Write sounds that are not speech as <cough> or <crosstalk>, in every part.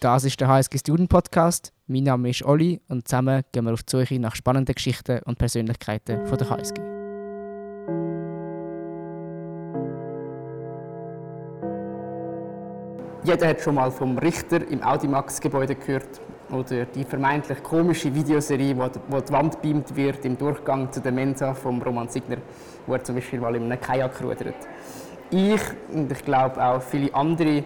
Das ist der HSG Student Podcast. Mein Name ist Olli und zusammen gehen wir auf die Suche nach spannenden Geschichten und Persönlichkeiten von der HSG. Jeder hat schon mal vom Richter im Audimax-Gebäude gehört oder die vermeintlich komische Videoserie, wo die Wand beamt wird im Durchgang zu der Mensa vom Roman Signer, wo er zum Beispiel mal in einem Kajak rudert. Ich und ich glaube auch viele andere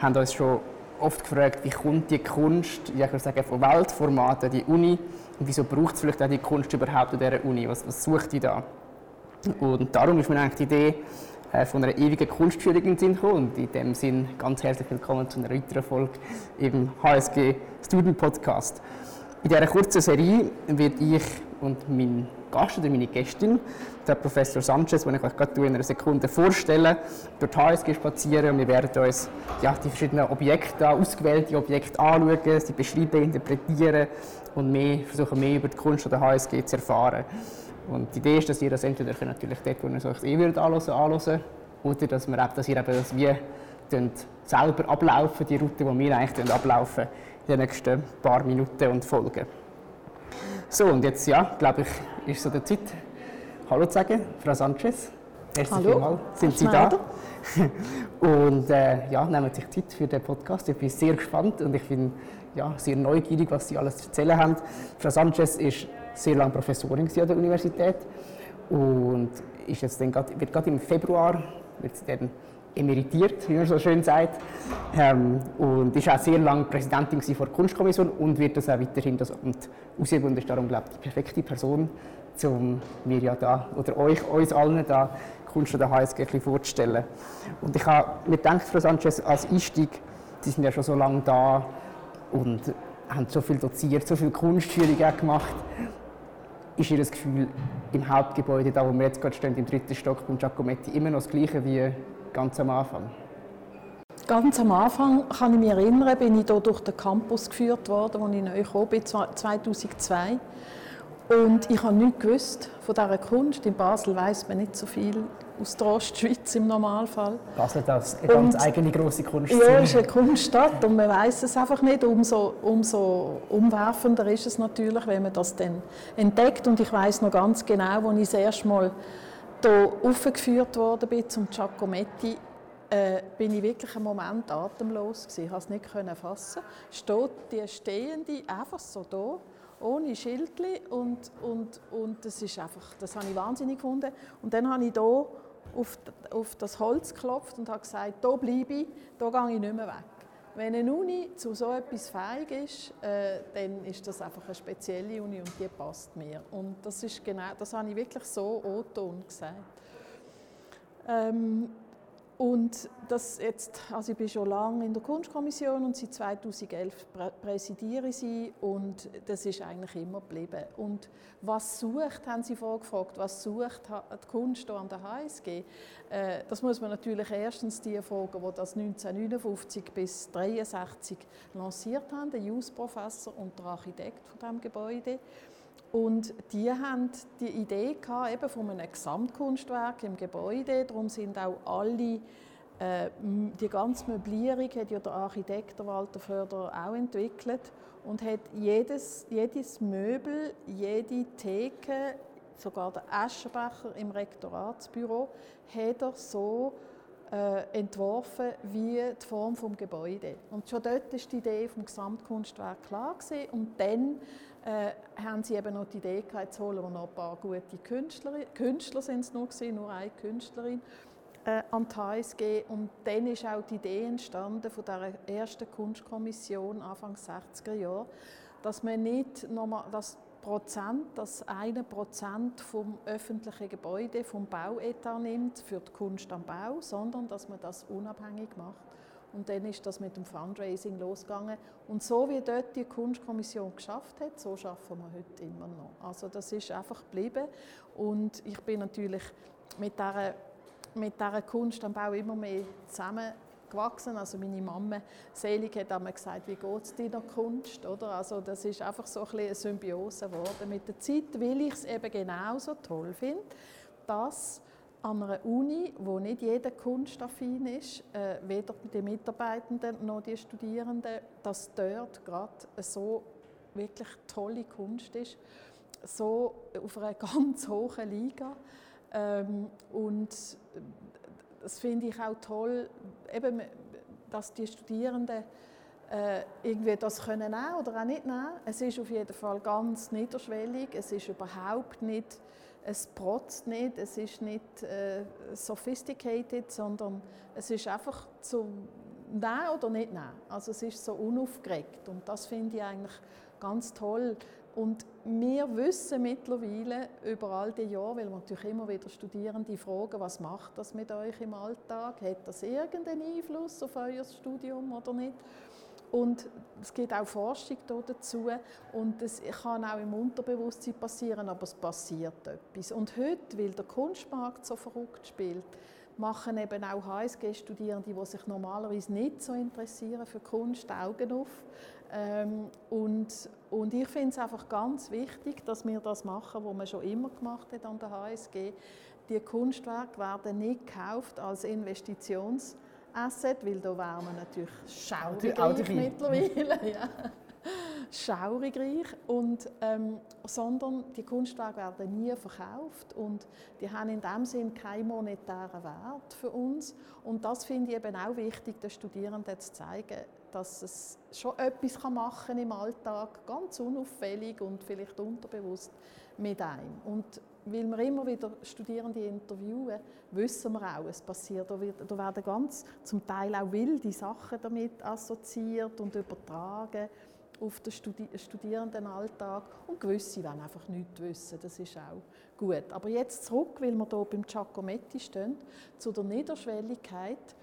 haben uns schon oft gefragt, wie kommt die Kunst, ich würde sagen, von Weltformaten die Uni und wieso braucht es vielleicht auch die Kunst überhaupt an dieser Uni? Was, was sucht die da? Und darum ist mir eigentlich die Idee äh, von einer ewigen Kunstführung in Sinn gekommen. Und in dem Sinn ganz herzlich willkommen zu einer weiteren Folge im HSG Student Podcast. In dieser kurzen Serie wird ich und mein Gast oder meine Gästin, der Professor Sanchez, den ich euch gerade in einer Sekunde vorstellen, durch die HSG spazieren und wir werden uns ja, die verschiedenen Objekte, ausgewählte Objekte anschauen, sie beschreiben, interpretieren und mehr, versuchen mehr über die Kunst der HSG zu erfahren. Und die Idee ist, dass ihr das entweder natürlich dort, wo ihr es euch eh würdet anhören, anhören oder dass, wir, dass ihr eben das wie selber ablaufen, die Route, die wir eigentlich ablaufen den nächsten paar Minuten und Folgen. So, und jetzt, ja, glaube ich, ist so der Zeit, Hallo zu sagen, Frau Sanchez. Herzlich Hallo. Sind Sie da? <laughs> und äh, ja, nehmen sich Zeit für den Podcast. Ich bin sehr gespannt und ich bin ja, sehr neugierig, was Sie alles zu erzählen haben. Frau Sanchez ist sehr lange Professorin an der Universität und ist jetzt dann grad, wird gerade im Februar wird sie dann emeritiert, wie man so schön sagt. Ähm, und ist auch sehr lange Präsidentin der Kunstkommission und wird das auch weiterhin das Amt ausüben und ist darum, glaube ich, die perfekte Person, um mir ja da, oder euch, uns allen da, Kunst der HSG ein vorzustellen. Und ich habe mir gedacht, Frau Sanchez, als Einstieg, Sie sind ja schon so lange da und haben so viel doziert, so viel Kunstführung gemacht. Ist Ihr Gefühl im Hauptgebäude, da wo wir jetzt gerade stehen, im dritten Stock von Giacometti, immer noch das Gleiche wie ganz am Anfang? Ganz am Anfang kann ich mich erinnern, bin ich hier durch den Campus geführt worden, als ich neu gekommen bin, 2002. Und ich habe nichts gewusst von dieser Kunst. In Basel weiß man nicht so viel aus der Ostschweiz im Normalfall. Basel ist eine ganz und, eigene große Kunstszene. Ja, es ist eine Kunststadt und man weiß es einfach nicht. Umso, umso umwerfender ist es natürlich, wenn man das dann entdeckt. Und ich weiß noch ganz genau, als ich das erste Mal hier aufgeführt worden bin zum Giacometti, äh, bin ich wirklich einen Moment atemlos gewesen. Konnte es nicht fassen. Steht die Stehende einfach so da ohne Schildli und, und, und das ist einfach, das habe ich wahnsinnig gefunden. Und dann habe ich hier auf, auf das Holz geklopft und habe gesagt, hier bleibe ich, hier gehe ich nicht mehr weg. Wenn eine Uni zu so etwas fähig ist, äh, dann ist das einfach eine spezielle Uni und die passt mir. Und das ist genau, das habe ich wirklich so O-Ton gesagt. Ähm, und das jetzt, also ich bin schon lange in der Kunstkommission und seit 2011 präsidiere sie und das ist eigentlich immer geblieben. Und was sucht, haben Sie vorgefragt, was sucht die Kunst hier an der HSG? Äh, das muss man natürlich erstens die fragen, die das 1959 bis 1963 lanciert haben, der Jus-Professor und der Architekt von diesem Gebäude. Und die haben die Idee gehabt, eben von einem Gesamtkunstwerk im Gebäude. Darum sind auch alle, äh, die ganze Möblierung hat ja der Architekt Walter Förder auch entwickelt und hat jedes, jedes Möbel, jede Theke, sogar der Aschenbecher im Rektoratsbüro, hat er so äh, entworfen wie die Form des Gebäudes. Und schon dort war die Idee vom Gesamtkunstwerk klar gewesen. Und dann äh, haben sie eben noch die Idee gehabt, zu holen, wo noch ein paar gute Künstler, Künstler sind es nur gewesen, nur eine Künstlerin, äh, an die HSG. Und dann ist auch die Idee entstanden von der ersten Kunstkommission Anfang 60er Jahre, dass man nicht nochmal, das Prozent, das eine Prozent vom öffentlichen Gebäude, vom Bauetat nimmt für die Kunst am Bau, sondern dass man das unabhängig macht und dann ist das mit dem Fundraising losgegangen. Und so wie dort die Kunstkommission geschafft hat, so schaffen wir heute immer noch. Also das ist einfach geblieben. Und ich bin natürlich mit dieser, mit dieser Kunst am Bau immer mehr zusammen gewachsen. Also meine Mama Selig hat einmal gesagt, wie geht es deiner Kunst? Oder? Also das ist einfach so ein eine Symbiose geworden. Mit der Zeit, weil ich es eben genauso toll finde, dass an einer Uni, wo nicht jeder kunstaffin ist, äh, weder die Mitarbeitenden noch die Studierenden, dass dort gerade so wirklich tolle Kunst ist, so auf einer <laughs> ganz hohen Liga. Ähm, und das finde ich auch toll, eben, dass die Studierenden äh, irgendwie das können nehmen oder auch nicht nehmen. Es ist auf jeden Fall ganz niederschwellig. Es ist überhaupt nicht, es protzt nicht, es ist nicht äh, sophisticated, sondern es ist einfach so nehmen oder nicht nehmen. Also es ist so unaufgeregt und das finde ich eigentlich ganz toll. Und wir wissen mittlerweile über all die Jahre, weil wir natürlich immer wieder Studierende fragen, was macht das mit euch im Alltag? Hat das irgendeinen Einfluss auf euer Studium oder nicht? Und es gibt auch Forschung dazu und es kann auch im Unterbewusstsein passieren, aber es passiert etwas. Und heute, weil der Kunstmarkt so verrückt spielt, machen eben auch HSG-Studierende, die sich normalerweise nicht so interessieren für Kunst, Augen auf. Ähm, und, und ich finde es einfach ganz wichtig, dass wir das machen, was man schon immer gemacht hat an der HSG. Die Kunstwerke werden nicht gekauft als Investitions- Asset, weil da wären wir natürlich schaurig mittlerweile. ja. schaurig reich. Und, ähm, sondern die Kunstwerke werden nie verkauft und die haben in dem Sinn keinen monetären Wert für uns. Und das finde ich eben auch wichtig, den Studierenden zu zeigen, dass es schon etwas machen kann im Alltag, ganz unauffällig und vielleicht unterbewusst mit einem. Und weil wir immer wieder Studierende interviewen, wissen wir auch, es passiert, da, wird, da werden ganz zum Teil auch wilde Sachen damit assoziiert und übertragen auf den Studi Studierendenalltag und gewisse wollen einfach nichts wissen, das ist auch gut. Aber jetzt zurück, weil wir hier beim Giacometti stehen, zu der Niederschwelligkeit.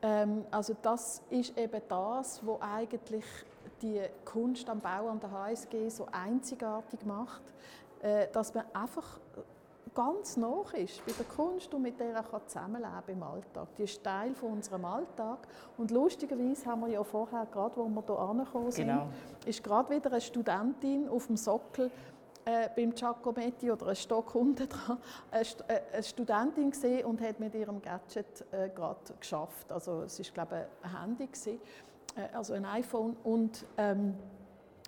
Ähm, also das ist eben das, was eigentlich die Kunst am Bau an der HSG so einzigartig macht. Äh, dass man einfach ganz nah ist bei der Kunst und mit der er zusammenleben im Alltag. Die ist Teil von unserem Alltag. Und lustigerweise haben wir ja vorher, gerade wo wir hier angekommen sind, genau. ist gerade wieder eine Studentin auf dem Sockel äh, beim Giacometti oder ein Stock unten dran, eine, äh, eine Studentin gesehen und hat mit ihrem Gadget äh, gerade geschafft. Also es ist glaube ich ein Handy gewesen, äh, also ein iPhone und ähm,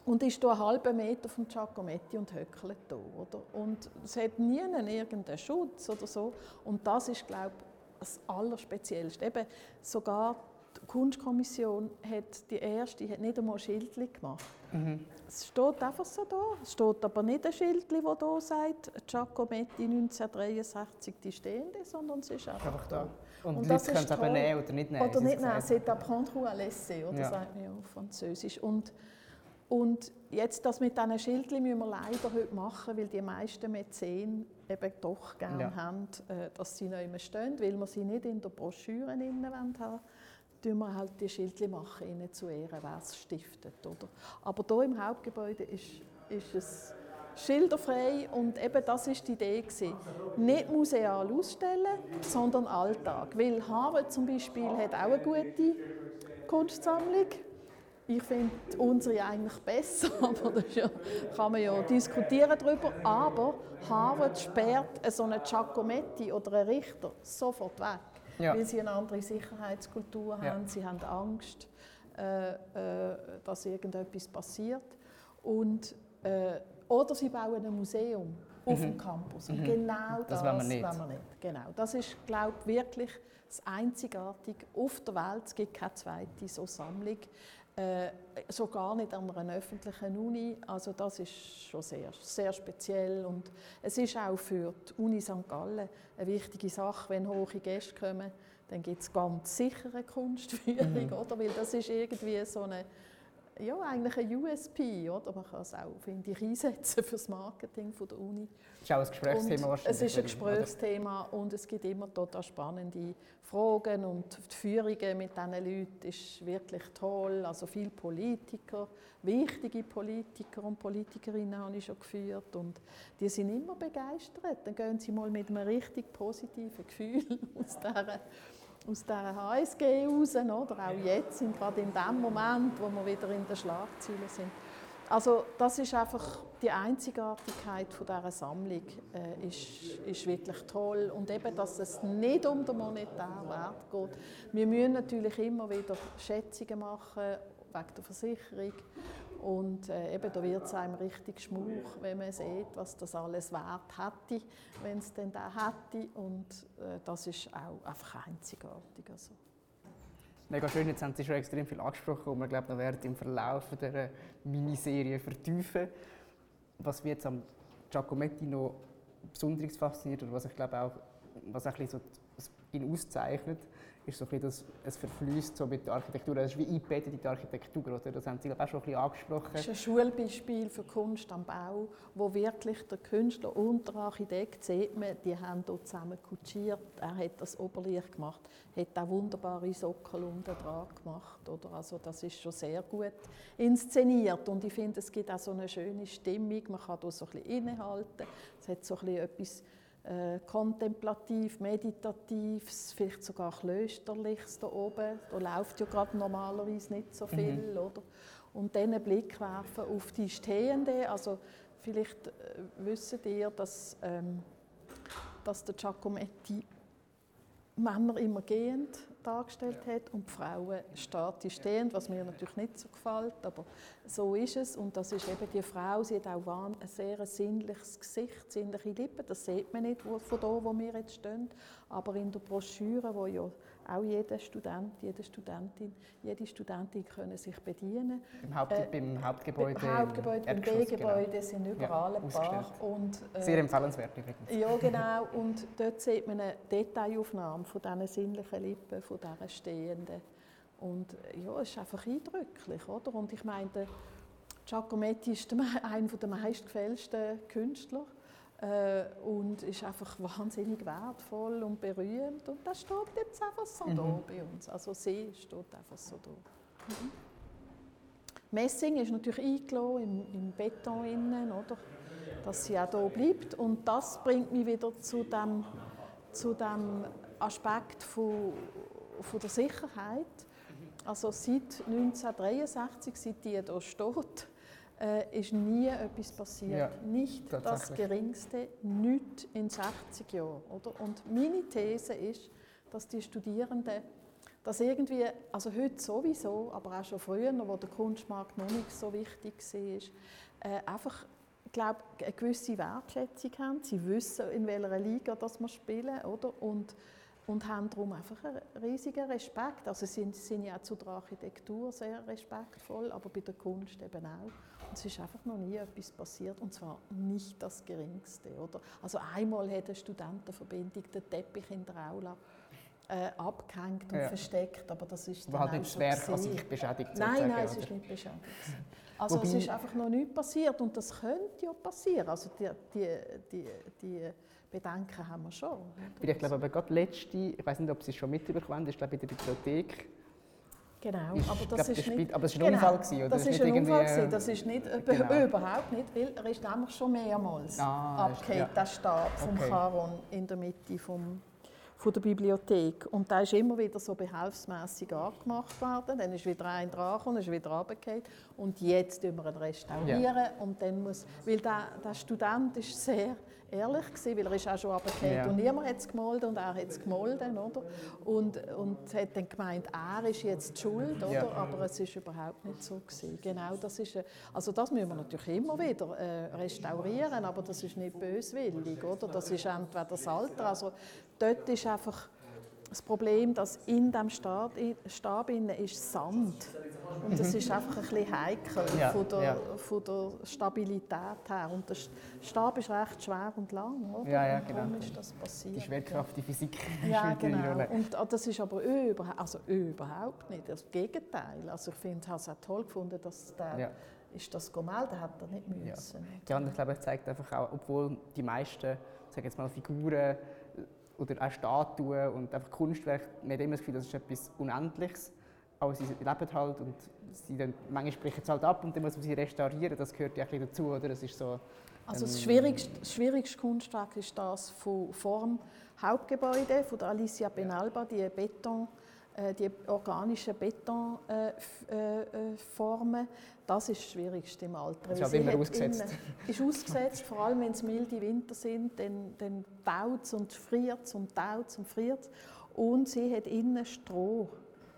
und ist hier einen halben Meter vom Giacometti und höckelt hier. Oder? Und es hat nie irgendeinen Schutz oder so. Und das ist, glaube ich, das Allerspeziellste. Eben sogar die Kunstkommission hat die erste hat nicht einmal ein Schild gemacht. Mhm. Es steht einfach so da. Es steht aber nicht ein Schild, das hier sagt, Giacometti 1963 die Stehende, sondern es ist einfach, einfach da. Und, und die Leute können es aber nehmen oder nicht nehmen. Oder nicht nehmen, c'est apprendre ou à laisser, oder ja. sagt man ja auf Französisch. Und und jetzt das mit diesen Schildchen müssen wir leider heute machen, weil die meisten Mäzen eben doch gerne ja. haben, äh, dass sie noch immer stehen, weil wir sie nicht in der Broschüre haben wollen tun wir halt die Schildchen machen, ihnen zu Ehren, wer es stiftet. Oder? Aber hier im Hauptgebäude ist, ist es schilderfrei und eben das ist die Idee gewesen. Nicht museal ausstellen, sondern Alltag. Weil Harvard zum Beispiel hat auch eine gute Kunstsammlung ich finde unsere eigentlich besser, <laughs> aber da ja, kann man ja diskutieren darüber. Aber Harvard sperrt so einen Giacometti oder einen Richter sofort weg, ja. weil sie eine andere Sicherheitskultur haben. Ja. Sie haben Angst, äh, äh, dass irgendetwas passiert. Und, äh, oder sie bauen ein Museum auf mhm. dem Campus. Und mhm. genau das, das wollen wir nicht. Wollen wir nicht. Genau. Das ist, glaube ich, wirklich das Einzigartige auf der Welt. Es gibt keine zweite so Sammlung äh, so gar nicht an einer öffentlichen Uni. Also das ist schon sehr, sehr speziell und es ist auch für die Uni St. Gallen eine wichtige Sache, wenn hohe Gäste kommen, dann gibt es ganz sicher eine Kunstführung, mhm. oder? Weil das ist irgendwie so eine ja, eigentlich ein USP, oder? Man kann es auch, finde ich, einsetzen <laughs> für das Marketing von der Uni. Das ist auch ein Gesprächsthema und Es ist ein Gesprächsthema oder? und es gibt immer total spannende Fragen und die Führungen mit diesen Leuten ist wirklich toll. Also viele Politiker, wichtige Politiker und Politikerinnen habe ich schon geführt und die sind immer begeistert. Dann gehen sie mal mit einem richtig positiven Gefühl <laughs> aus dieser aus dieser HSG raus, oder auch jetzt, sind gerade in dem Moment, wo wir wieder in den Schlagzeilen sind. Also das ist einfach die Einzigartigkeit von dieser Sammlung äh, ist, ist wirklich toll und eben, dass es nicht um den monetären Wert geht. Wir müssen natürlich immer wieder Schätzungen machen wegen der Versicherung und äh, eben, da wird es einem richtig schmuch, wenn man sieht, was das alles wert hätte, wenn es denn da hätte. Und äh, das ist auch einfach einzigartig. Also. Mega schön, jetzt haben Sie schon extrem viel angesprochen und wir glaube, noch werden im Verlauf dieser Miniserie vertiefen. Was wir jetzt am Giacometti noch besonders fasziniert oder was ich glaube auch, was ein so ihn auszeichnet, ist so ein das, es verfließt so mit der Architektur. Das ist wie eingebettet in die Architektur. Oder? Das haben Sie auch schon ein bisschen angesprochen. Das ist ein Schulbeispiel für Kunst am Bau, wo wirklich der Künstler und der Architekt, sieht man, die haben dort zusammen kutschiert. Er hat das Oberlicht gemacht, hat auch wunderbare Sockel unten dran gemacht. Oder? Also das ist schon sehr gut inszeniert und ich finde, es gibt auch so eine schöne Stimmung. Man kann da so ein bisschen innehalten. Es hat so ein bisschen etwas äh, kontemplativ, meditativ, vielleicht sogar klösterliches da oben. Da läuft ja gerade normalerweise nicht so viel, mhm. oder? Und dann einen Blick werfen auf die Stehende. Also vielleicht äh, wissen ihr, dass, ähm, dass der Giacometti Männer immer gehend dargestellt ja. hat und die Frauen statisch stehend, was mir natürlich nicht so gefällt, aber so ist es. Und das ist eben die Frau, sie hat auch ein sehr sinnliches Gesicht, sinnliche Lippen, das sieht man nicht von da, wo wir jetzt stehen, aber in der Broschüre, wo ja auch jeder Student, jede Studentin, jede Studentin können sich bedienen. Im Haupt, äh, beim Hauptgebäude, beim Hauptgebäude, beim B-Gebäude genau. sind überall ja, ein paar. Und, äh, Sehr empfehlenswert übrigens. Ja, <laughs> genau. Und dort sieht man eine Detailaufnahme von diesen sinnlichen Lippen, von diesen Stehenden. Und ja, es ist einfach eindrücklich, oder? Und ich meine, Giacometti ist einer der <laughs> meistgefälschten Künstler äh, und ist einfach <laughs> wahnsinnig wertvoll und berühmt. Und das steht jetzt einfach so mhm. da bei uns. Also sie steht einfach so da. Mhm. Messing ist natürlich eingelassen im, im Beton innen, oder? dass sie auch hier bleibt. Und das bringt mich wieder zu dem, zu dem Aspekt von, von der Sicherheit. Also seit 1963, seit die hier steht, äh, ist nie etwas passiert. Ja, nicht das Geringste, nicht in 60 Jahren. Oder? Und meine These ist, dass die Studierenden das irgendwie, also heute sowieso, aber auch schon früher, wo der Kunstmarkt noch nicht so wichtig war, äh, einfach glaube, eine gewisse Wertschätzung haben. Sie wissen, in welcher Liga das wir spielen, oder? Und und haben darum einfach einen riesigen Respekt. Also sie sind ja auch zu der Architektur sehr respektvoll, aber bei der Kunst eben auch. Es ist einfach noch nie etwas passiert und zwar nicht das Geringste. Oder? Also einmal hat eine Studentenverbindung den Teppich in der Aula äh, abgehängt und ja. versteckt, aber das ist dann halt nicht das Werk an sich beschädigt. Nein, nein, es ist nicht beschädigt. Also Wobei, es ist einfach noch nichts passiert und das könnte ja passieren. Also die, die, die, die Bedenken haben wir schon. Ich glaube aber gerade letzte, ich weiß nicht, ob Sie es schon mitbekommen haben, ist glaube ich in der Bibliothek. Genau, aber das, glaub, ist nicht, aber das ist ein Unfall gewesen, oder? Das ist ein Unfall gewesen. das ist nicht, äh, genau. überhaupt nicht, weil er ist nämlich schon mehrmals ah, abgekehrt, ja. der Stab vom okay. Charon in der Mitte vom von der Bibliothek. Und da ist immer wieder so behelfsmässig angemacht worden. Dann ist wieder ein dran und ist wieder runtergefallen. Und jetzt tun wir ihn restaurieren. Ja. Und dann muss, weil der, der Student ist sehr ehrlich gewesen, weil er ist auch schon runtergefallen ja. und niemand hat es gemolden und er hat es gemolden, oder? Und, und hat dann gemeint, er ist jetzt schuld, oder? Ja. Aber es ist überhaupt nicht so gewesen. Genau, das ist, also das müssen wir natürlich immer wieder äh, restaurieren, aber das ist nicht böswillig, oder? Das ist entweder das Alter, also dort ist einfach das Problem, dass in dem Stab, Stab ist Sand. Und das ist <laughs> einfach ein bisschen heikel ja, von, der, ja. von der Stabilität her. Und der Stab ist recht schwer und lang, oder? Ja, ja, genau. Warum ist das passiert? Die Schwerkraft, die Physik <laughs> ja, genau. Und ah, das ist aber überhaupt, also überhaupt nicht. Das Gegenteil. Also ich finde, ich habe es auch toll gefunden, dass der ja. ist das gemeldet hat, er nicht müssen. Ja, und ich glaube, es zeigt einfach auch, obwohl die meisten, sage jetzt mal, Figuren oder auch Statuen und einfach Kunstwerke, man hat immer das Gefühl, das ist etwas Unendliches, aber sie leben halt und sie dann, manchmal brechen es halt ab und dann muss man sie restaurieren, das gehört ja ein bisschen dazu, oder? Das ist so, also das schwierigste, das schwierigste Kunstwerk ist das von, vor dem Hauptgebäude von der Alicia Benalba, die Beton die organischen Betonformen, äh, äh, das ist das Schwierigste im Alter. Das ist immer ausgesetzt. Innen, ist ausgesetzt, vor allem wenn es milde Winter sind, dann, dann taut es und friert es und taut es und friert es. Und sie hat innen Stroh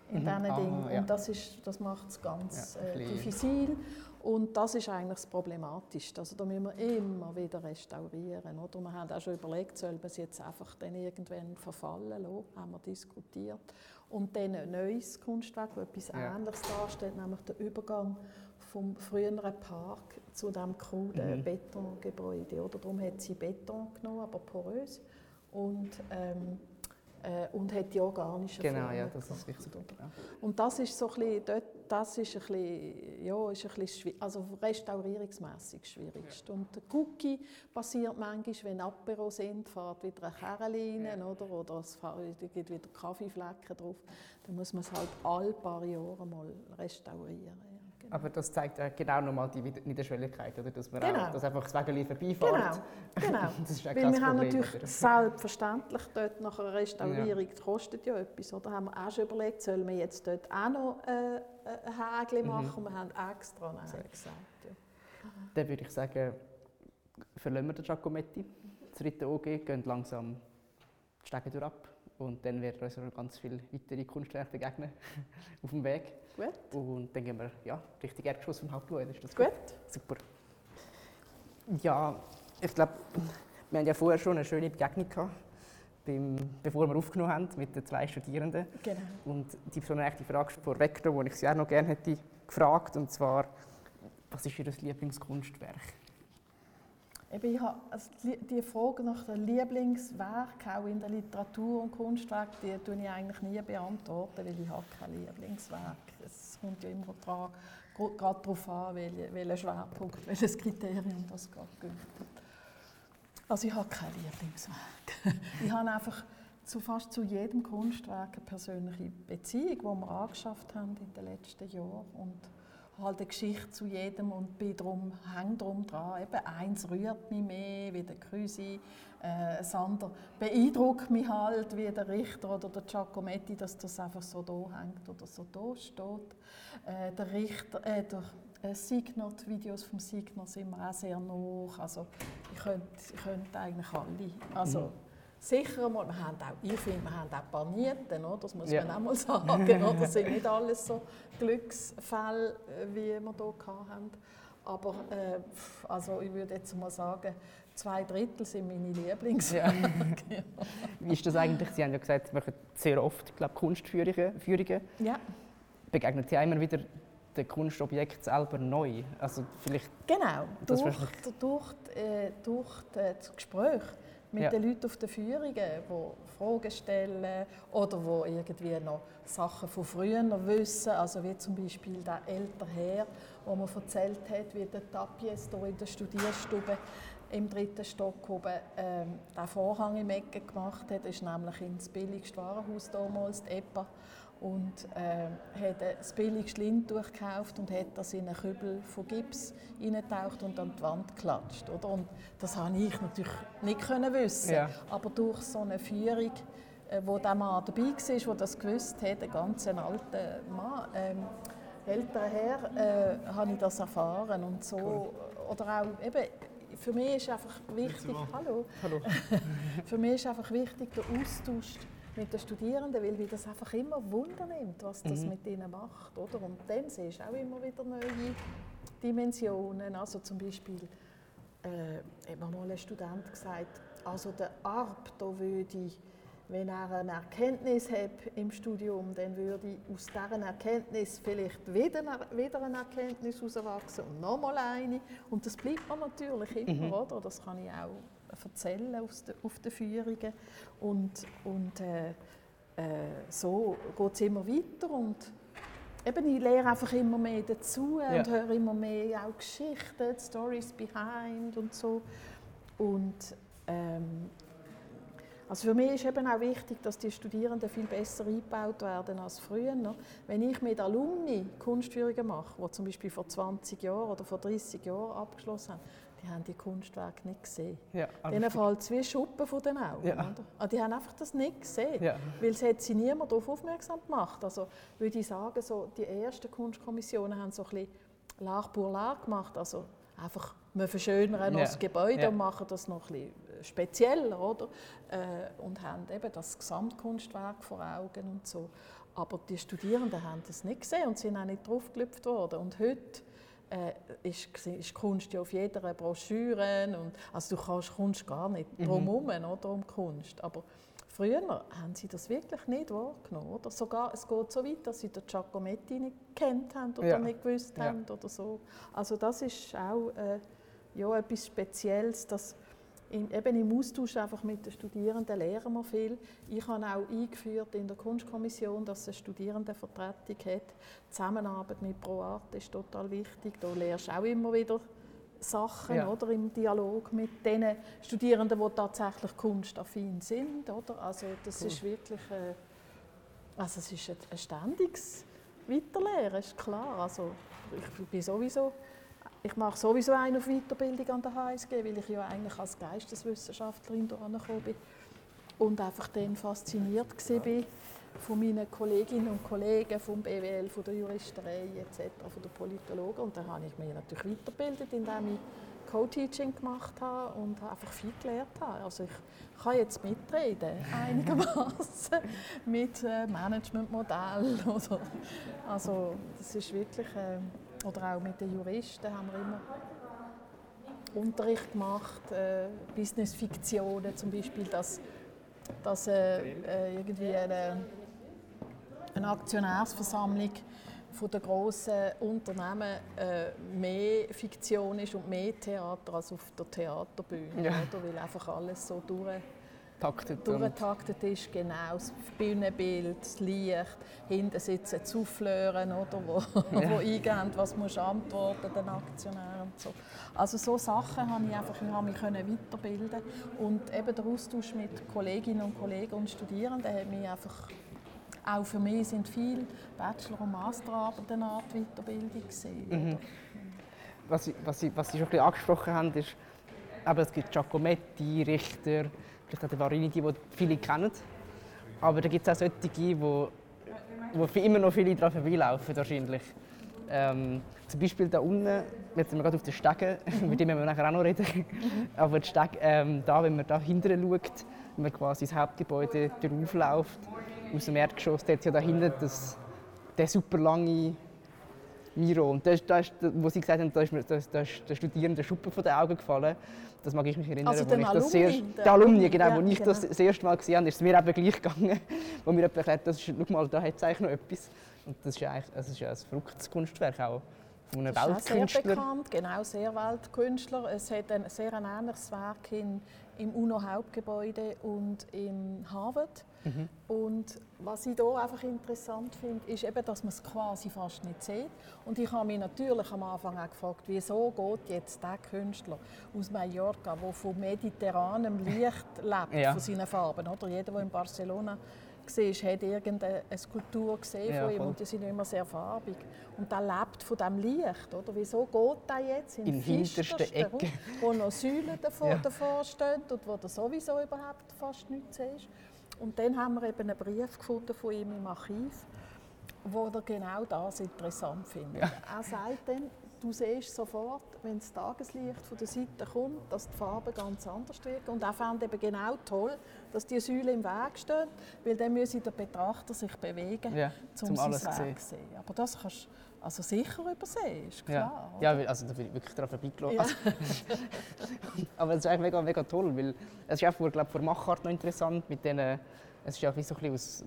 in mhm. diesen ah, Dingen. Ja. Und das, das macht es ganz ja, äh, diffizil. Und das ist eigentlich das Problematische. Also da müssen wir immer wieder restaurieren. Oder? Wir haben auch schon überlegt, soll man es jetzt einfach dann irgendwann verfallen lassen, haben wir diskutiert. Und dann ein neues Kunstwerk, das etwas ja. Ähnliches darstellt, nämlich der Übergang vom früheren Park zu dem kruden mhm. Betongebäude. Oder? Darum hat sie Beton genommen, aber porös. Und ähm, äh, und hat die organischen Genau, Formen ja, das ist wichtig. Genau. Und das ist so ein bisschen, dort, das ist ein bisschen, ja, ist ein bisschen also restaurierungsmässig schwierigst. Ja. Und der Cookie passiert manchmal, wenn Apero sind, fährt wieder eine Kerle rein, ja. oder, oder es gibt wieder Kaffeeflecken drauf. Dann muss man es halt alle paar Jahre mal restaurieren. Genau. Aber das zeigt ja genau nochmal die Niederschwelligkeit, oder? dass man genau. auch, dass einfach das Wägeli vorbeifährt. Genau, genau. <laughs> das ist Weil wir Problem, haben natürlich oder? selbstverständlich dort nach einer Restaurierung, ja. kostet ja etwas, oder? haben wir auch schon überlegt, sollen wir jetzt dort auch noch äh, ein Häkchen mhm. machen? Wir haben extra Nein gesagt. Ja. Dann würde ich sagen, verlassen wir den Giacometti. Das dritte OG, gehen langsam die Stege durch ab. Und dann werden uns noch ganz viele weitere Kunstwerke begegnen <laughs> auf dem Weg. Gut. Und dann gehen wir ja, richtig Erdgeschoss vom Hauptgebäude. Ist das gut? gut? Super. Ja, ich glaube, wir haben ja vorher schon eine schöne Begegnung gehabt, beim, bevor wir aufgenommen haben mit den zwei Studierenden. Genau. Und die Person hat die Frage vorweggenommen, die ich sie auch noch gerne hätte gefragt, und zwar, was ist Ihr Lieblingskunstwerk? Eben, ich habe, also die Frage nach dem Lieblingswerk, auch in der Literatur und Kunstwerk, die beantworte ich eigentlich nie, beantworten, weil ich habe kein Lieblingswerk. Es kommt ja immer dran, gerade darauf an, welcher Schwerpunkt, welches Kriterium das gerade gilt. Also ich habe kein Lieblingswerk. <laughs> ich habe einfach zu fast zu jedem Kunstwerk eine persönliche Beziehung, die wir angeschafft haben in den letzten Jahren. Und halt eine Geschichte zu jedem und bin drum, häng drum dran. Eben, eins rührt mich mehr wie der Krüsi, äh, das andere beeindruckt mich halt wie der Richter oder der Giacometti, dass das einfach so da hängt oder so da steht. Äh, der Richter, äh, der äh, Signer, die Videos vom Signer sind mir auch sehr nah. Also ich könnte, ich könnte eigentlich alle. Also, mhm sicher einmal, wir haben auch, ich finde, wir haben auch Panierten, oder? das muss ja. man auch mal <laughs> sagen. Oder? Das sind nicht alles so Glücksfälle, äh, wie wir hier hatten. Aber äh, also ich würde jetzt mal sagen, zwei Drittel sind meine Lieblingswerke. Ja. <laughs> Wie ist das eigentlich? Sie haben ja gesagt, Sie machen sehr oft glaub, Kunstführungen. Ja. Begegnen Sie immer wieder dem Kunstobjekt selber neu? Also vielleicht genau, durch, durch, äh, durch das Gespräch mit ja. den Leuten auf den Führungen, die Fragen stellen oder die irgendwie noch Sachen von früher wissen, also wie zum Beispiel der ältere Herr, wo man erzählt hat, wie der Tapies hier in der Studierstube im dritten Stock oben ähm, den Vorhang im Ecken gemacht hat. Das ist nämlich ins billigste Warenhaus damals, die EPA und äh, hat das billigste Lindtuch gekauft und hat das in einen Kübel von Gips hineingetaucht und an die Wand geklatscht. Oder? Und das habe ich natürlich nicht können wissen. Ja. Aber durch so eine Führung, äh, wo der Mann dabei war, der das gewusst hat, ein ganz alter Mann, ähm, älterer Herr, äh, habe ich das erfahren. Und so, cool. Oder auch, eben, für mich ist einfach wichtig, hallo, hallo. <laughs> für mich ist einfach wichtig der Austausch mit den Studierenden, weil mich das einfach immer Wunder nimmt, was das mhm. mit ihnen macht. Oder? Und dann siehst du auch immer wieder neue Dimensionen. Also zum Beispiel äh, hat mir mal ein Student gesagt, also der Arp, da würde ich, wenn er eine Erkenntnis hat im Studium, dann würde ich aus dieser Erkenntnis vielleicht wieder, wieder eine Erkenntnis herauswachsen und nochmal eine. Und das bleibt mir natürlich immer, mhm. oder? Das kann ich auch erzählen auf, de, auf den Führungen. Und, und äh, äh, so geht es immer weiter. Und eben, ich lerne einfach immer mehr dazu ja. und höre immer mehr auch Geschichten, Stories behind und so. Und ähm, also für mich ist eben auch wichtig, dass die Studierenden viel besser eingebaut werden als früher. Wenn ich mit Alumni Kunstführungen mache, die zum Beispiel vor 20 Jahren oder vor 30 Jahren abgeschlossen haben, die haben die Kunstwerke nicht gesehen. Ja, Denen fällt es wie Schuppen von den Augen. Ja. Oder? Also die haben einfach das nicht gesehen, Ja. weil es hat sie niemand darauf aufmerksam gemacht. Also würde ich sagen, so, die ersten Kunstkommissionen haben so ein bisschen L'art pour l'art gemacht, also einfach wir verschönern Ja. das Gebäude Ja. und machen das noch ein bisschen spezieller, oder? Äh, und haben eben das Gesamtkunstwerk vor Augen und so. Aber die Studierenden haben das nicht gesehen und sind auch nicht draufgelüpft worden. Und heute äh, ist, ist Kunst ja auf jeder Broschüre und also du kannst Kunst gar nicht Mhm. drum herum, oder um Kunst. Aber früher haben sie das wirklich nicht wahrgenommen, oder? Sogar, es geht so weit, dass sie den Giacometti nicht kennt haben oder Ja. nicht gewusst Ja. haben oder so. Also das ist auch äh, ja, etwas Spezielles, dass in, eben im Austausch einfach mit den Studierenden lernen wir viel. Ich habe auch eingeführt in der Kunstkommission, dass es eine Studierendenvertretung hat. Die Zusammenarbeit mit ProArt ist total wichtig. Da lernst du auch immer wieder Sachen Ja. oder, im Dialog mit den Studierenden, die tatsächlich kunstaffin sind. Oder? Also das Cool. ist wirklich äh, also es ist ein, ein ständiges Weiterlehren, ist klar. Also ich bin sowieso ich mache sowieso eine auf Weiterbildung an der HSG, weil ich ja eigentlich als Geisteswissenschaftlerin hierher bin und einfach dann fasziniert war von meinen Kolleginnen und Kollegen vom BWL, von der Juristerei etc., von der Politologen. Und dann habe ich mich natürlich weitergebildet, indem ich Co-Teaching gemacht habe und einfach viel gelernt habe. Also ich kann jetzt mitreden, <laughs> einigermaßen mit äh, Managementmodell oder also das ist wirklich äh, oder auch mit den Juristen haben wir immer Unterricht gemacht, äh, Businessfiktionen zum Beispiel, dass, dass äh, äh, irgendwie eine, eine Aktionärsversammlung von den grossen Unternehmen äh, mehr Fiktion ist und mehr Theater als auf der Theaterbühne, Ja. oder? weil einfach alles so durch Taktet durchgetaktet ist, genau, das Bühnenbild, das Licht, hinten sitzen die Souffleuren, oder, wo, <laughs> Ja. wo eingeben, was musst antworten den Aktionären und so. Also so Sachen habe ich einfach, ich habe mich können weiterbilden und eben der Austausch mit Kolleginnen und Kollegen und Studierenden hat mich einfach auch für mich sind viele Bachelor- und Masterarbeiten eine Art Weiterbildung gesehen. Mhm. was, Sie- was, was Sie schon ein bisschen angesprochen haben, ist, eben, es gibt Giacometti, Richter, vielleicht auch die Varini, die viele kennen. Aber da gibt es auch solche, die, wo, wo immer noch viele daran vorbeilaufen wahrscheinlich. Ähm, zum Beispiel da unten, jetzt sind wir gerade auf den Stegen, <laughs> mit dem werden wir nachher auch noch reden. <laughs> Aber die Steg, ähm, da, wenn man da hinten schaut, wenn man quasi ins Hauptgebäude draufläuft, aus dem Erdgeschoss, hat ja da hinten der super lange Miro. Und da ist, da ist, wo Sie gesagt haben, da ist, mir, da ist, da ist der Studierende Schuppen von den Augen gefallen. Das mag ich mich erinnern, Also den ich das sehr, der Alumni, genau, ja, wo ich das genau. das erste Mal gesehen habe, ist es mir eben gleich gegangen, <laughs> wo mir jemand erklärt, das ist, schau mal, da hat es eigentlich noch etwas. Und das ist ja eigentlich, das ist ein verrücktes Kunstwerk auch von einem Das ist auch sehr Weltkünstler. bekannt, genau, sehr Weltkünstler. Es hat ein sehr ein ähnliches Werk in, im UNO-Hauptgebäude und in Harvard. Mhm. Und was ich hier einfach interessant finde, ist eben, dass man es quasi fast nicht sieht. Und ich habe mich natürlich am Anfang auch gefragt, wieso geht jetzt der Künstler aus Mallorca, der von mediterranem Licht lebt, Ja. von seinen Farben. Oder? Jeder, der in Barcelona war, hat irgendeine Skulptur gesehen Ja, von ihm voll. und die sind immer sehr farbig. Und der lebt von diesem Licht. Oder? Wieso geht der jetzt in, In hinterster finstersten Ecke. <laughs> Wo noch Säulen davor, Ja. davor stehen und wo du sowieso überhaupt fast nichts siehst? Und dann haben wir eben einen Brief gefunden von ihm im Archiv, wo er genau das interessant findet. Ja. Er sagt dann, du siehst sofort, wenn das Tageslicht von der Seite kommt, dass die Farben ganz anders wirken. Und er fand eben genau toll, dass die Säulen im Weg stehen, weil dann müsse der Betrachter sich bewegen, Ja, um zum sein alles zu sehen. Aber das kannst du also sicher übersehen, ist Ja, klar. ja weil- also, da bin ich wirklich daran vorbeigelaufen. Ja. Also, <laughs> aber es ist eigentlich mega, mega toll, weil es ist auch vor, glaub, vor Machart noch interessant mit denen, es ist ja wie so ein bisschen aus,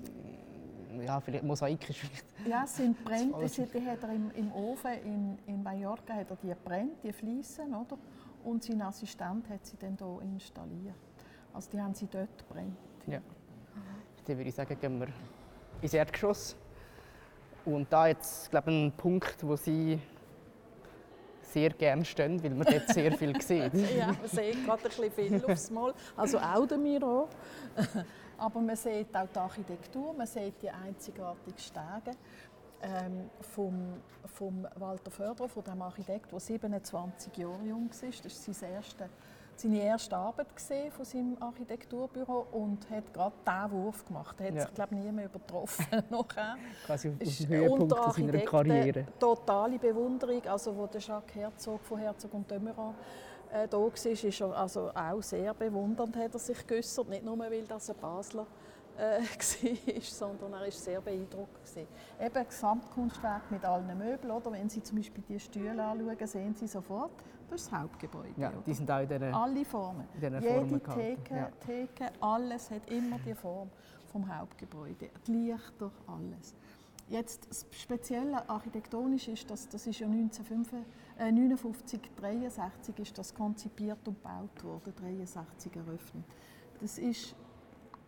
ja, vielleicht mosaikisch vielleicht. Ja, es sind <laughs> brennt, die hat er im, im Ofen in, in Mallorca hat er die brennt, die Fliesen, oder? Und sein Assistent hat sie dann hier installiert. Also die haben sie dort brennt. Ja. Dann würde ich sagen, gehen wir ins Erdgeschoss. Und da jetzt, glaube ich, ein Punkt, wo Sie sehr gerne stehen, weil man dort sehr viel <laughs> sieht. Ja, man sieht gerade ein bisschen viel aufs Mal. Also auch der Miro. Aber man sieht auch die Architektur, man sieht die einzigartigen Stege. ähm, vom, vom Walter Förderer, von dem Architekt, der 27 Jahre jung war. Das war sein erste, seine erste Arbeit gesehen von seinem Architekturbüro und hat gerade diesen Wurf gemacht. Er hat ja. sich glaube nie mehr übertroffen <laughs> nachher. Quasi auf dem Höhepunkt seiner Karriere. Totale Bewunderung, also wo der Jacques Herzog von Herzog und Dömeron äh, da war, ist er also auch sehr bewundernd, hat er sich geäußert, nicht nur weil das ein Basler äh, <laughs> war, sondern er war sehr beeindruckt. Gewesen. Eben ein Gesamtkunstwerk mit allen Möbeln. Oder? Wenn Sie zum Beispiel die Stühle anschauen, sehen Sie sofort, das ist das Hauptgebäude. Ja, die sind auch in dieser, Alle Formen. In Jede Theke, ja. Theke, alles hat immer die Form vom Hauptgebäude. Die Lichter, alles. Jetzt das Spezielle architektonisch ist, dass das ist ja 1959, äh, 63 ist das konzipiert und gebaut worden, 63 eröffnet. Das ist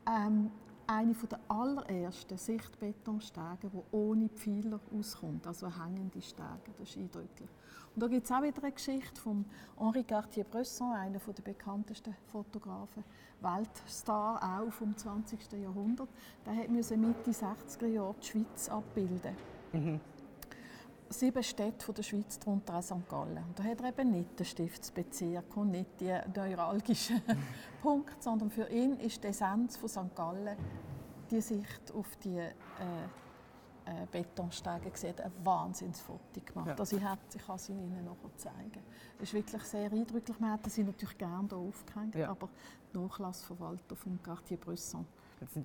ähm, eine der allerersten Sichtbetonstege, die ohne Pfeiler auskommt, also hängende Stege. Das ist eindrücklich. Und da gibt es auch wieder eine Geschichte von Henri Cartier-Bresson, einer der bekanntesten Fotografen, Weltstar auch vom 20. Jahrhundert. Der musste Mitte 60er Jahre die Schweiz abbilden. Mhm. Sieben Städte von der Schweiz, darunter auch St. Gallen. Und da hat er eben nicht den Stiftsbezirk und nicht die neuralgischen <laughs> Punkte, sondern für ihn ist die Essenz von St. Gallen die Sicht auf die äh, äh, Betonstege gesehen, ein Wahnsinnsfoto gemacht. Ja. Also ich, hat, ich kann es Ihnen noch zeigen. Es ist wirklich sehr eindrücklich. Wir hätten sie natürlich gerne hier aufgehängt, ja. aber die Nachlassverwalter vom Cartier-Bresson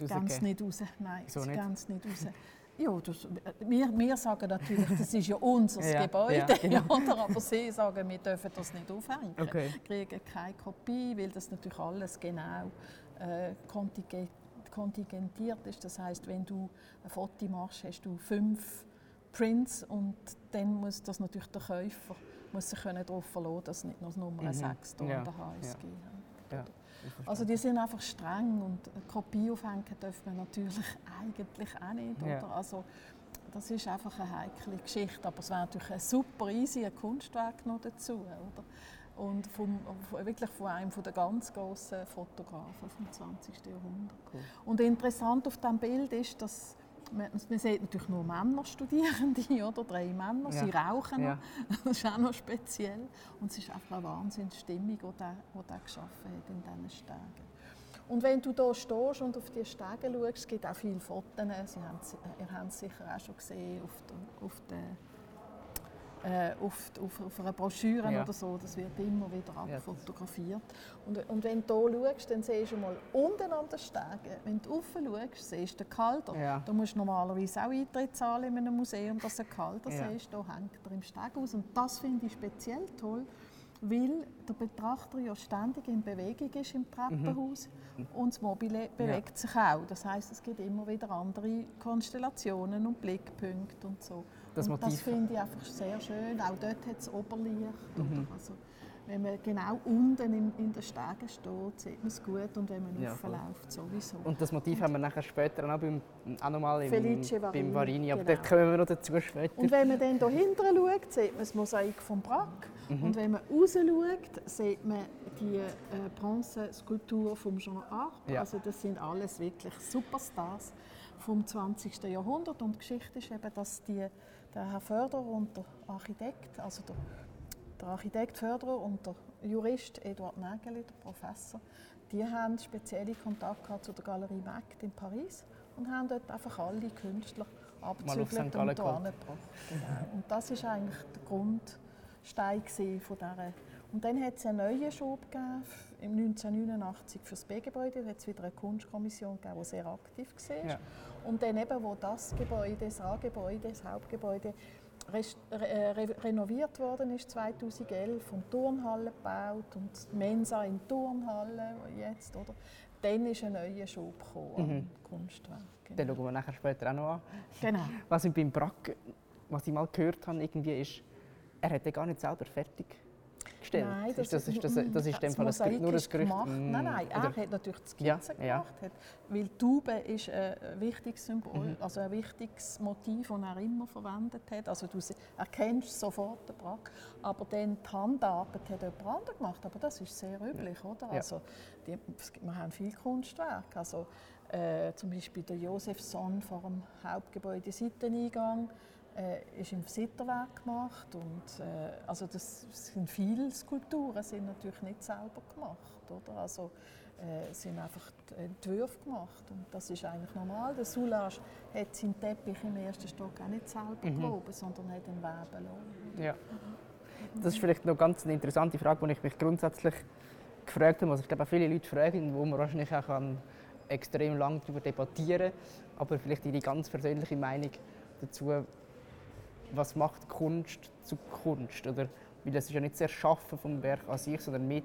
ganz nicht raus. Nein, so nicht? ganz nicht raus. Ja, das, wir, wir sagen natürlich, das ist ja unser <laughs> ja, Gebäude, ja, genau. <laughs> aber sie sagen, wir dürfen das nicht aufhängen. Okay. Wir kriegen keine Kopie, weil das natürlich alles genau äh, kontingent kontingentiert ist. Das heißt, wenn du ein Foto machst, hast du fünf Prints und dann muss das natürlich der Käufer muss sich darauf verlassen, dass nicht noch Nummer mhm. 6 da ja. der HSG ja. Also die sind einfach streng und eine Kopie aufhängen dürfen wir natürlich <laughs> eigentlich auch nicht. Ja. Oder? Also, das ist einfach eine heikle Geschichte, aber es wäre natürlich ein super easy ein Kunstwerk noch dazu. Oder? Und vom, wirklich von einem der ganz großen Fotografen vom 20. Jahrhundert. Cool. Und interessant auf diesem Bild ist, dass man, man sieht natürlich nur Männer Studierende, <laughs> oder? drei Männer, ja. sie rauchen ja. <laughs> das ist auch noch speziell. Und es ist einfach eine Wahnsinnsstimmung, die er, die er geschaffen hat in diesen Stegen. Und wenn du hier stehst und auf die Stege schaust, es gibt auch viele Fotos, Sie haben, ihr habt es sicher auch schon gesehen auf der, auf der äh, auf, auf, auf einer Broschüre ja. oder so. Das wird immer wieder abfotografiert. Und, und wenn du hier schaust, dann siehst du mal unten an den Stegen, wenn du rauf schaust, siehst du den Kalter. Ja. Da musst du normalerweise auch Eintritt zahlen in einem Museum, dass du einen Kalter ja. siehst. Da hängt er im Steg aus. Und das finde ich speziell toll, weil der Betrachter ja ständig in Bewegung ist im Treppenhaus mhm. und das Mobile bewegt ja. sich auch. Das heißt, es gibt immer wieder andere Konstellationen und Blickpunkte und so das Motiv. das finde ich einfach sehr schön. Auch dort hat es Oberlicht. Mhm. Also, wenn man genau unten in, in den Stegen steht, sieht man es gut und wenn man ja, raufläuft, sowieso. Und das Motiv und haben wir nachher später auch, beim, auch noch mal im, Felice Varini, beim Varini, aber genau. dort kommen wir noch dazu später. Und wenn man dann hier hinten schaut, sieht man das Mosaik von Braque. Mhm. Und wenn man raus schaut, sieht man die äh, Bronzeskulptur von Jean Arp. Ja. Also das sind alles wirklich Superstars vom 20. Jahrhundert. Und die Geschichte ist eben, dass die der Herr Förderer und der Architekt, also der, der Architekt Förderer und der Jurist Eduard Nägeli, der Professor, die haben spezielle Kontakte zu der Galerie Mac in Paris und haben dort einfach alle Künstler abzügelt und hierher gebracht. Genau. Und das ist eigentlich der Grundstein von dieser und dann hat es einen neuen Schub gegeben, im 1989 für das B-Gebäude. Da hat es wieder eine Kunstkommission gegeben, die sehr aktiv war. Ja. Und dann eben, wo das Gebäude, das A-Gebäude, das Hauptgebäude, re renoviert worden ist 2011 und Turnhalle gebaut und Mensa in Turnhalle jetzt, oder? Dann ist ein neuer Schub gekommen mhm. Kunstwerk. Genau. Den schauen wir nachher später auch noch an. Genau. Was ich beim Brack, was ich mal gehört habe, irgendwie ist, er hätte gar nicht selber fertig gestellt? Nein, das, das, ist, das, das ist dem Fall nur ein Gerücht. Gemacht. Mm, nein, nein, er hat natürlich die Skizze ja, gemacht. Ja. weil Taube ist ein wichtiges Symbol, mhm. also ein wichtiges Motiv, das er immer verwendet hat. Also du erkennst sofort den Brack. Aber dann die Handarbeit hat jemand anderes gemacht. Aber das ist sehr üblich, oder? Also, die, wir haben viel Kunstwerk. Also, Äh, zum Beispiel der Josefsson vor dem Hauptgebäude Seiteneingang äh, ist im Sitterwerk gemacht und äh, also das sind viele Skulpturen sind natürlich nicht selber gemacht, oder? Also äh, sind einfach Entwürfe gemacht und das ist eigentlich normal. Der Soulage hat seinen Teppich im ersten Stock auch nicht selber mhm. proben, sondern hat ihn weben lassen. Ja. Das ist vielleicht noch ganz eine interessante Frage, die ich mich grundsätzlich gefragt habe. Also ich glaube, auch viele Leute fragen, wo man wahrscheinlich auch kann extrem lange darüber debattieren aber vielleicht Ihre ganz persönliche Meinung dazu, was macht Kunst zu Kunst? Oder, weil das ist ja nicht das Erschaffen vom Werk an sich, sondern mit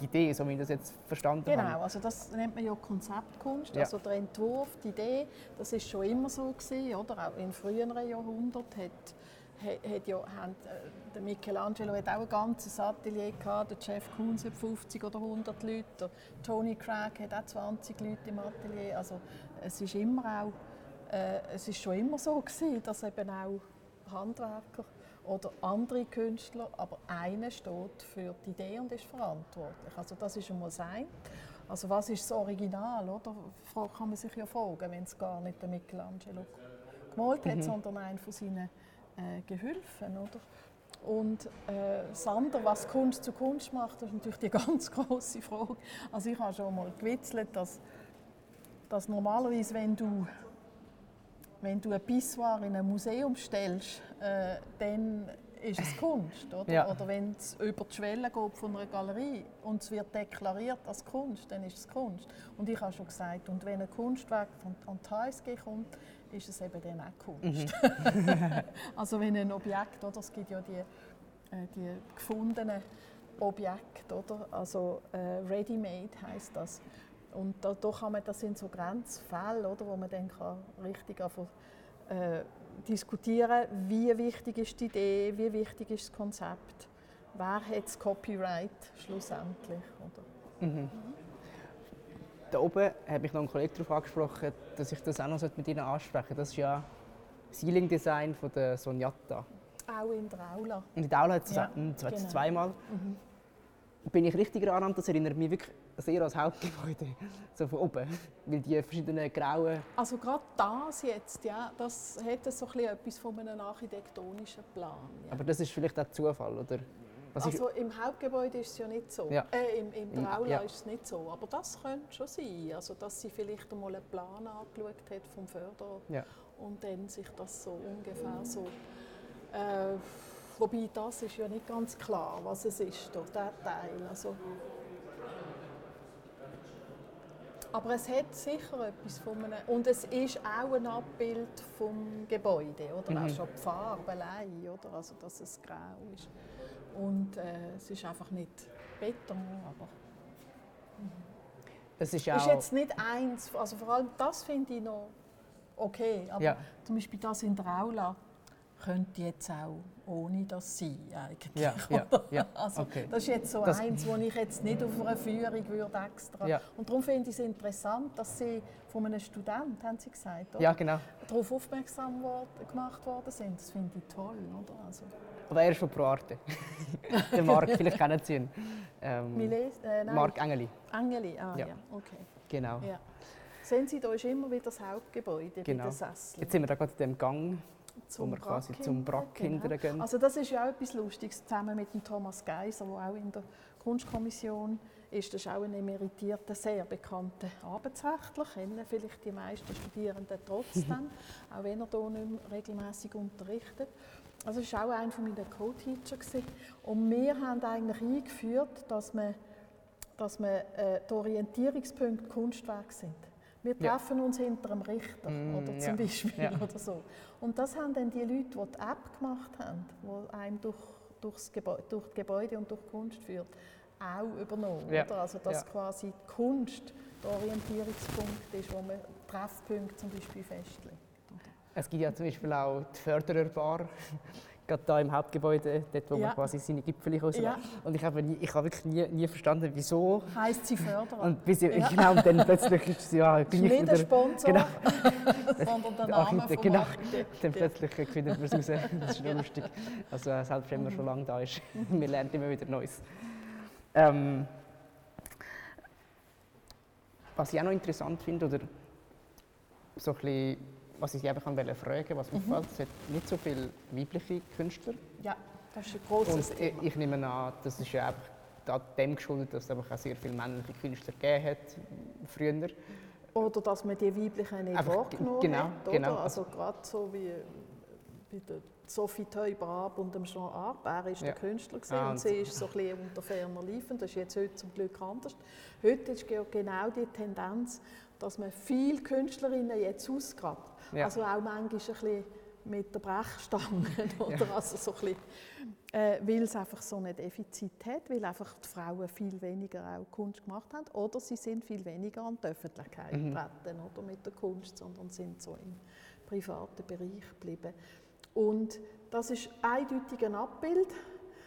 die Idee, so wie ich das jetzt verstanden genau, habe. Genau, also das nennt man ja Konzeptkunst, ja. also der Entwurf, die Idee, das ist schon immer so gewesen, oder? Auch in früheren Jahrhunderten hat, hat ja, haben, äh, der Michelangelo hat auch ein ganzes Atelier gehabt, der Jeff Koons hat 50 oder 100 Leute, der Tony Craig hat auch 20 Leute im Atelier, also es ist immer auch, äh, es ist schon immer so gewesen, dass eben auch Handwerker oder andere Künstler, aber einer steht für die Idee und ist verantwortlich. Also das ist einmal sein. Also was ist das Original, oder? Kann man sich ja fragen, wenn es gar nicht der Michelangelo gemalt hat, mhm. sondern einen von seinen äh, Gehilfen, oder? Und äh, das andere, was Kunst zu Kunst macht, das ist natürlich die <laughs> ganz große Frage. Also ich habe schon mal gewitzelt, dass, dass normalerweise, wenn du wenn du ein Pissoir in ein Museum stellst, äh, dann ist es Kunst. Oder, ja. oder wenn es über die Schwelle geht von einer Galerie und es wird deklariert als Kunst, dann ist es Kunst. Und ich habe schon gesagt, und wenn ein Kunstwerk an die HSG kommt, ist es eben dann auch Kunst. Mhm. <laughs> <laughs> also wenn ein Objekt, oder, es gibt ja die, äh, die gefundenen Objekte, oder, also äh, ready-made heißt das. Und da, da kann man, das sind so Grenzfälle, oder, wo man dann kann richtig einfach, äh, diskutieren wie wichtig ist die Idee, wie wichtig ist das Konzept, wer hat das Copyright schlussendlich. Oder? Mhm. Da oben hat mich noch ein Kollege darauf angesprochen, dass ich das auch noch mit Ihnen ansprechen sollte. Das ist ja Ceiling Design von der Sonjata. Auch in der Aula. Und in der Aula hat es ja, genau. zweimal. Mhm. Bin ich richtig erinnert, das erinnert mich wirklich sehr als Hauptgebäude, <laughs> so von oben, weil die verschiedenen grauen... Also gerade das jetzt, ja, das hat so etwas von einem architektonischen Plan. Ja. Aber das ist vielleicht auch Zufall, oder? Was also im Hauptgebäude ist es ja nicht so. Ja. Äh, im, Im der Aula ja. ist es nicht so. Aber das könnte schon sein. Also, dass sie vielleicht einmal einen Plan angeschaut hat vom Förderer ja. und dann sich das so ungefähr so... Äh, wobei das ist ja nicht ganz klar, was es ist, durch diesen Teil. Also, Aber es hat sicher etwas von einem... Und es ist auch ein Abbild vom Gebäude, oder? Mhm. Auch schon die Farbe allein, oder? Also, dass es grau ist. Und äh, es ist einfach nicht Beton, aber... Es ist, ist jetzt nicht eins, also vor allem das finde ich noch okay, aber ja. zum Beispiel das in der Aula könnte jetzt auch ohne das sein eigentlich. Ja, ja, ja. <laughs> Also, okay. Das ist jetzt so das eins, wo ich jetzt nicht auf einer Führung würde extra. Ja. Und darum finde ich es interessant, dass Sie von einem Student, haben Sie gesagt, oder? Ja, genau. darauf aufmerksam gemacht worden sind. Das finde ich toll. Oder? Also. Aber er ist von ProArte. <laughs> Der Marc, vielleicht kennen Sie ihn. Ähm, Miles, äh, Marc Engeli. Engeli, ah ja, ja. okay. Genau. Ja. Sehen Sie, da ist immer wieder das Hauptgebäude genau. bei den Sesseln. Jetzt sind wir da gerade in dem Gang zum wo wir quasi Brack zum Brack genau. gehen. Also das ist ja auch etwas Lustiges, zusammen mit dem Thomas Geiser, der auch in der Kunstkommission ist. Das ist auch ein emeritierter, sehr bekannter Arbeitsrechtler, kennen vielleicht die meisten Studierenden trotzdem, <laughs> auch wenn er hier nicht mehr regelmäßig unterrichtet. Also es war auch einer meiner Co-Teacher. Und wir haben eigentlich eingeführt, dass, man, dass man, äh, die Orientierungspunkte Kunstwerke sind. Wir treffen ja. uns hinter einem Richter mm, oder zum ja. Beispiel ja. oder so. Und das haben dann die Leute, die die App gemacht haben, die einem durch, durchs Gebäude, durch die Gebäude und durch die Kunst führt, auch übernommen. Oder? Also dass quasi die Kunst der Orientierungspunkt ist, wo man Treffpunkte zum Beispiel festlegt. Es gibt ja zum Beispiel auch die Fördererbar gerade da im Hauptgebäude, dort wo ja. man quasi seine Gipfel raus ja. Und ich habe, nie, ich habe wirklich nie, nie verstanden, wieso. Heißt sie Förderer? Und, bis, ja. genau, und dann plötzlich ist sie ja <laughs> gleich nicht der Sponsor, genau. <laughs> sondern der Name vom genau. Dann plötzlich findet man es raus. Das ist nur lustig. Also selbst wenn man schon lange da ist, <laughs> man lernt immer wieder Neues. Ähm, was ich auch noch interessant finde, oder so ein bisschen, was ich Sie einfach fragen was mir mhm. gefällt, es hat nicht so viele weibliche Künstler. Ja, das ist ein großes Und Thema. ich nehme an, das ist ja einfach dem geschuldet, dass es einfach auch sehr viele männliche Künstler gegeben hat, früher. Oder dass man die weiblichen nicht einfach, wahrgenommen genau, hat. Genau. Also gerade so wie bei der Sophie Teuber-Ab und dem Jean Arp. Er war ja. der Künstler ah, und sie ist so ein bisschen unter ferner Liefen. Das ist jetzt heute zum Glück anders. Heute ist genau die Tendenz, dass man viele Künstlerinnen jetzt ausgrabt. Ja. Also auch manchmal ein bisschen mit der Brechstange. <laughs> Oder? Ja. Also so ein bisschen, äh, weil es einfach so ein Defizit hat, weil einfach die Frauen viel weniger auch Kunst gemacht haben oder sie sind viel weniger an die Öffentlichkeit mhm. getreten oder mit der Kunst, sondern sind so im privaten Bereich geblieben. Und das ist eindeutig ein Abbild.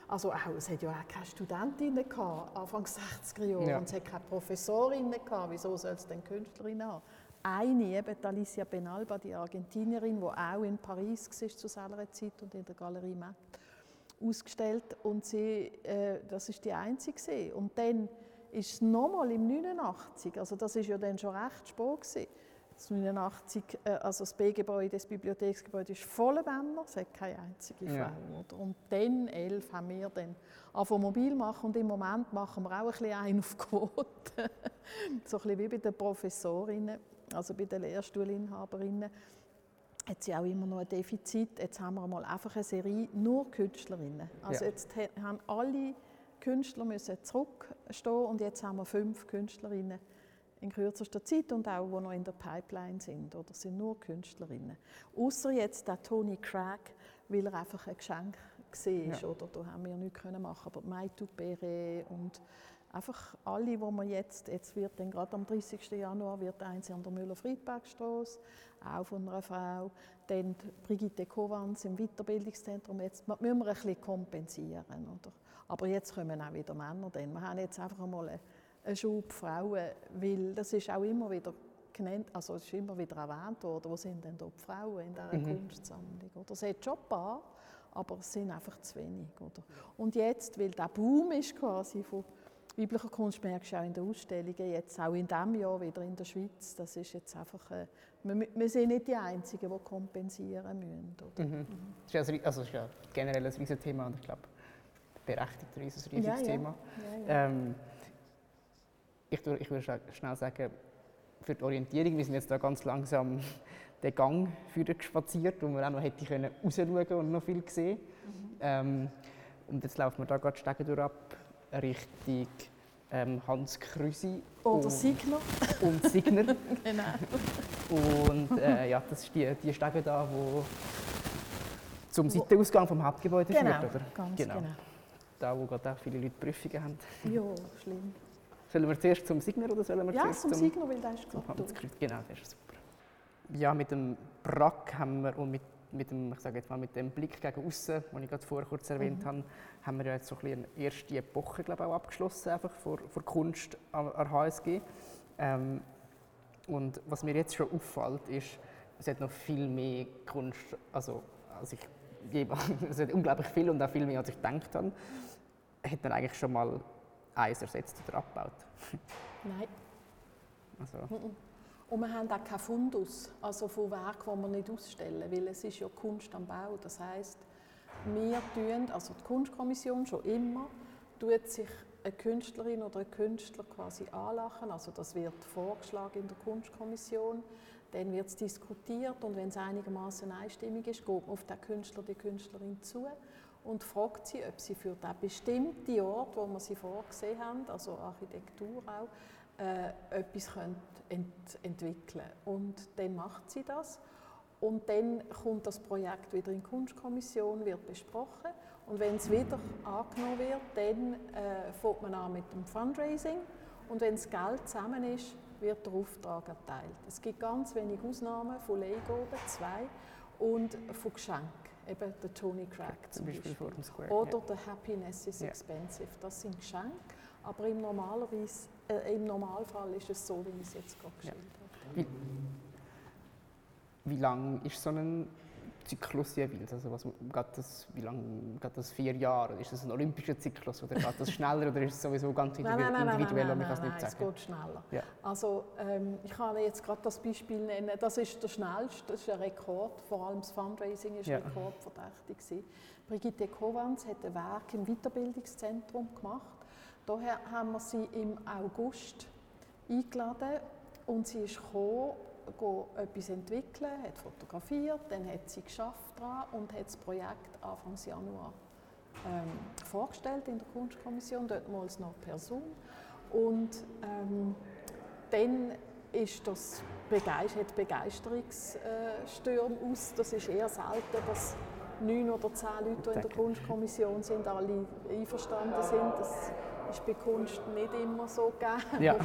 Also auch, es hat ja auch keine Studentinnen gehabt, Anfang 60er Jahre, ja. und es hat keine Professorinnen gehabt. Wieso soll es denn Künstlerinnen haben? Eine, eben Alicia Benalba, die Argentinierin, die auch in Paris war zu selber Zeit und in der Galerie Matt ausgestellt und sie, äh, das ist die einzige. Und dann ist es nochmal im 89, also das ist ja dann schon recht spät gewesen, 89, äh, also das B-Gebäude, das Bibliotheksgebäude ist voller Männer, es hat keine einzige Frau. Ja. Und dann, elf, haben wir dann angefangen mobil machen und im Moment machen wir auch ein bisschen ein auf Quote. <laughs> so ein bisschen wie bei den Professorinnen, also bei den Lehrstuhlinhaberinnen. Hat sie auch immer noch ein Defizit. Jetzt haben wir mal einfach eine Serie nur Künstlerinnen. Also ja. jetzt haben alle Künstler müssen zurückstehen und jetzt haben wir fünf Künstlerinnen in kürzester Zeit und auch, die noch in der Pipeline sind oder sind nur Künstlerinnen. Außer jetzt der Tony Craig, weil er einfach ein Geschenk war, ja. oder da haben wir nichts können machen, aber Maitu Pere und einfach alle, die wir jetzt, jetzt wird dann gerade am 30. Januar wird eins an der Müller-Friedbergstraße, auch von einer Frau, dann Brigitte Kowans im Weiterbildungszentrum, jetzt müssen wir ein bisschen kompensieren, oder? Aber jetzt kommen auch wieder Männer, denn wir haben jetzt einfach einmal eine ein Schub Frauen, weil das ist auch immer wieder genannt, also es ist immer wieder erwähnt worden, wo sind denn dort die Frauen in dieser mhm. Kunstsammlung? Oder? Es hat schon ein paar, aber es sind einfach zu wenig. Oder? Und jetzt, weil der Boom ist quasi von weiblicher Kunst, merkst du auch in den Ausstellungen, jetzt auch in diesem Jahr wieder in der Schweiz, das ist jetzt einfach, äh, wir, wir, sind nicht die Einzigen, die kompensieren müssen. Oder? Mhm. Mhm. Das, ist also, das ist ja generell ein riesiges Thema und ich glaube, berechtigt ein riesiges ja, Thema. Ja. Ja, ähm, ich, ich würde schnell sagen, für die Orientierung, wir sind jetzt da ganz langsam <laughs> den Gang spaziert, wo man auch noch hätte können rausschauen und noch viel sehen. Mhm. Ähm, und jetzt laufen wir da gerade Stege durch ab Richtung ähm, Hans Krüsi. Oder und, Signer. <laughs> Und Signer. <laughs> genau. Und äh, ja, das ist die, die Stege da, wo zum Seitenausgang vom Hauptgebäude genau, führt, oder? Ganz genau. genau. Da, wo gerade auch viele Leute Prüfungen haben. Ja, schlimm. Sollen wir zuerst zum Signer oder sollen wir ja, zuerst zum, zum Signer, weil der ist gerade Genau, das ist super. Ja, mit dem Brack haben wir und mit, mit dem, ich sage jetzt mal, mit dem Blick gegen außen, den ich gerade vorher kurz erwähnt mhm. habe, haben wir ja jetzt so ein eine erste Epoche, glaube ich, auch abgeschlossen, einfach vor, vor Kunst an der HSG. Ähm, und was mir jetzt schon auffällt, ist, es hat noch viel mehr Kunst, also als ich <laughs> es hat unglaublich viel und auch viel mehr, als ich gedacht habe, hat man eigentlich schon mal eins ersetzt oder abgebaut? Nein. Also. Und wir haben auch keinen Fundus, also von Werken, die wir nicht ausstellen, weil es ist ja Kunst am Bau. Das heißt, wir tun, also die Kunstkommission schon immer, tut sich eine Künstlerin oder ein Künstler quasi anlachen. Also das wird vorgeschlagen in der Kunstkommission, dann wird es diskutiert und wenn es einigermaßen einstimmig ist, geht man auf den Künstler, die Künstlerin zu und fragt sie, ob sie für den bestimmten Ort, wo wir sie vorgesehen haben, also Architektur auch, äh, etwas ent entwickeln Und dann macht sie das. Und dann kommt das Projekt wieder in die Kunstkommission, wird besprochen. Und wenn es wieder angenommen wird, dann äh, fängt man an mit dem Fundraising. Und wenn das Geld zusammen ist, wird der Auftrag erteilt. Es gibt ganz wenige Ausnahmen von Leihgaben, zwei, und von Geschenken eben der Tony Craig zum Beispiel. Beispiel. Square, Oder ja. The Happiness is ja. Expensive. Das sind Geschenke, aber im, normalerweise, äh, im Normalfall ist es so, wie ich es jetzt gerade geschildert habe. Wie, wie lang ist so ein Zyklus jeweils? Also was, geht das, wie lange geht das? Vier Jahre? Ist das ein olympischer Zyklus oder geht das schneller oder ist es sowieso ganz individuell? Nein, nein, nein, individuell nein, nein, nein, nein, nein, es geht schneller. Ja. Also ähm, ich kann jetzt gerade das Beispiel nennen. Das ist der schnellste, das ist ein Rekord. Vor allem das Fundraising ist Ja. rekordverdächtig gewesen. Brigitte Kovanz hat ein Werk im Weiterbildungszentrum gemacht. Daher haben wir sie im August eingeladen und sie ist gekommen, etwas entwickeln, hat fotografiert, dann hat sie geschafft dran und hat das Projekt Anfang Januar ähm, vorgestellt in der Kunstkommission, dort mal noch per Zoom. Und ähm, dann ist das Begeist hat Begeisterungsstürme aus. Das ist eher selten, dass neun oder zehn Leute, die in der. Kunstkommission sind, alle einverstanden sind. Das ist bei Kunst nicht immer so gegeben. Ja.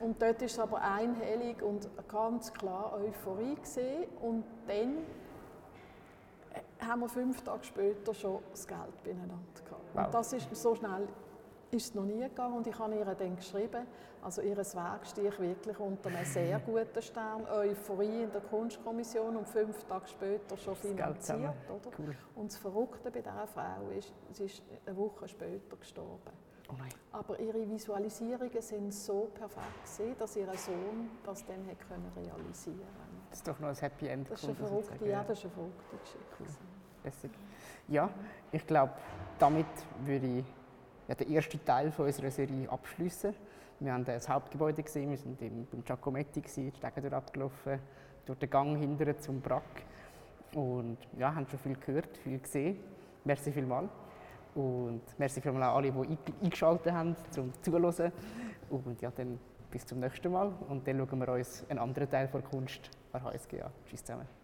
Und dort ist es aber einhellig und ganz klar Euphorie gesehen. Und dann äh, haben wir fünf Tage später schon das Geld beieinander gehabt. Wow. Und das ist so schnell ist es noch nie gegangen und ich habe ihr dann geschrieben, also ihr Werk stehe ich wirklich unter einem <laughs> sehr guten Stern, Euphorie in der Kunstkommission und fünf Tage später schon finanziert. Oder? Cool. Und das Verrückte bei dieser Frau ist, sie ist eine Woche später gestorben. Oh. Aber ihre Visualisierungen sind so perfekt gewesen, dass ihr Sohn das dann hat können realisieren konnte. Das ist doch noch ein Happy End. Das ist eine verrückte, ja, das ist eine verrückte Geschichte. Cool. Ja, ich glaube, damit würde ich ja, den ersten Teil von unserer Serie abschließen. Wir haben das Hauptgebäude gesehen, wir sind im, beim Giacometti, gewesen, die Stege abgelaufen, durch den Gang hinterher zum Brack. Und ja, haben schon viel gehört, viel gesehen. Merci vielmals. Und merci vielmals auch alle, die einge- eingeschaltet haben, zum Zuhören. Und ja, dann bis zum nächsten Mal. Und dann schauen wir uns einen anderen Teil der Kunst an HSG an. Tschüss zusammen.